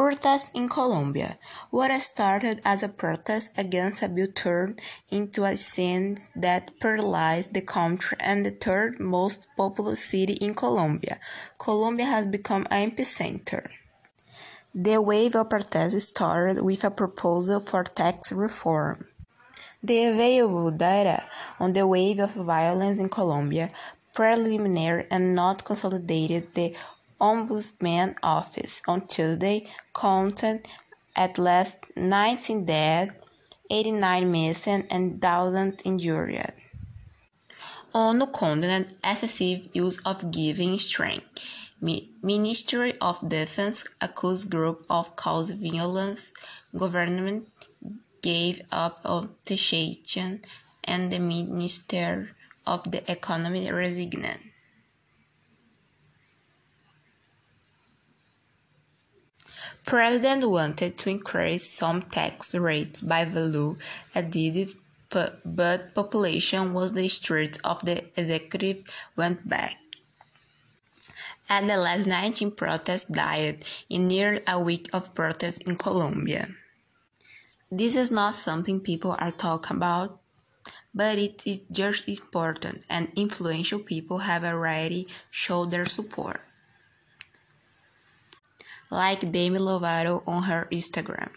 Protests in Colombia. What started as a protest against a bill turned into a scene that paralyzed the country and the third most populous city in Colombia. Colombia has become an epicenter. The wave of protests started with a proposal for tax reform. The available data on the wave of violence in Colombia, preliminary and not consolidated, the Ombudsman Office on Tuesday counted at least 19 dead, 89 missing, and thousands injured. ONU condemned excessive use of giving strength. Ministry of Defense accused group of cause violence. Government gave up on taxation, and the Minister of the Economy resigned. President wanted to increase some tax rates by value added, but population was the street of the executive went back. At the last 19 protests died in nearly a week of protests in Colombia. This is not something people are talking about, but it is just important and influential people have already showed their support like Demi Lovato on her Instagram.